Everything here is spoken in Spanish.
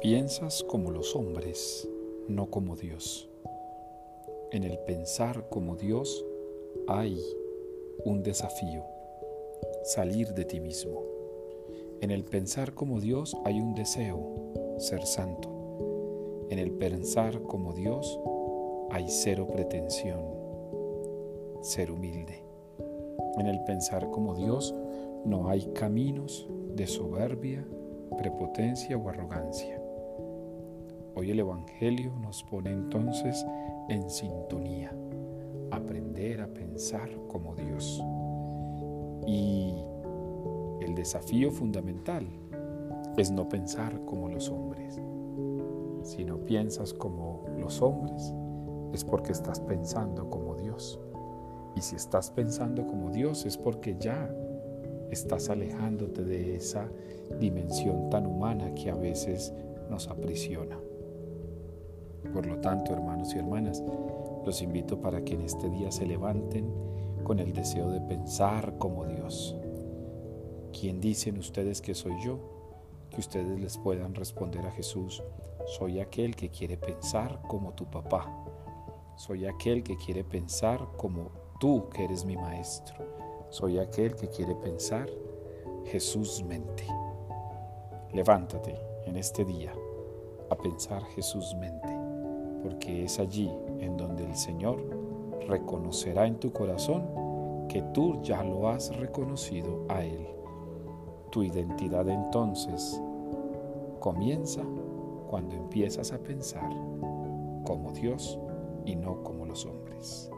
Piensas como los hombres, no como Dios. En el pensar como Dios hay un desafío, salir de ti mismo. En el pensar como Dios hay un deseo, ser santo. En el pensar como Dios hay cero pretensión, ser humilde. En el pensar como Dios no hay caminos de soberbia, prepotencia o arrogancia. Hoy el Evangelio nos pone entonces en sintonía, aprender a pensar como Dios. Y el desafío fundamental es no pensar como los hombres. Si no piensas como los hombres, es porque estás pensando como Dios. Y si estás pensando como Dios, es porque ya estás alejándote de esa dimensión tan humana que a veces nos aprisiona. Por lo tanto, hermanos y hermanas, los invito para que en este día se levanten con el deseo de pensar como Dios. ¿Quién dicen ustedes que soy yo? Que ustedes les puedan responder a Jesús, soy aquel que quiere pensar como tu papá. Soy aquel que quiere pensar como tú que eres mi maestro. Soy aquel que quiere pensar Jesús mente. Levántate en este día a pensar Jesús mente, porque es allí en donde el Señor reconocerá en tu corazón que tú ya lo has reconocido a Él. Tu identidad entonces comienza cuando empiezas a pensar como Dios y no como los hombres.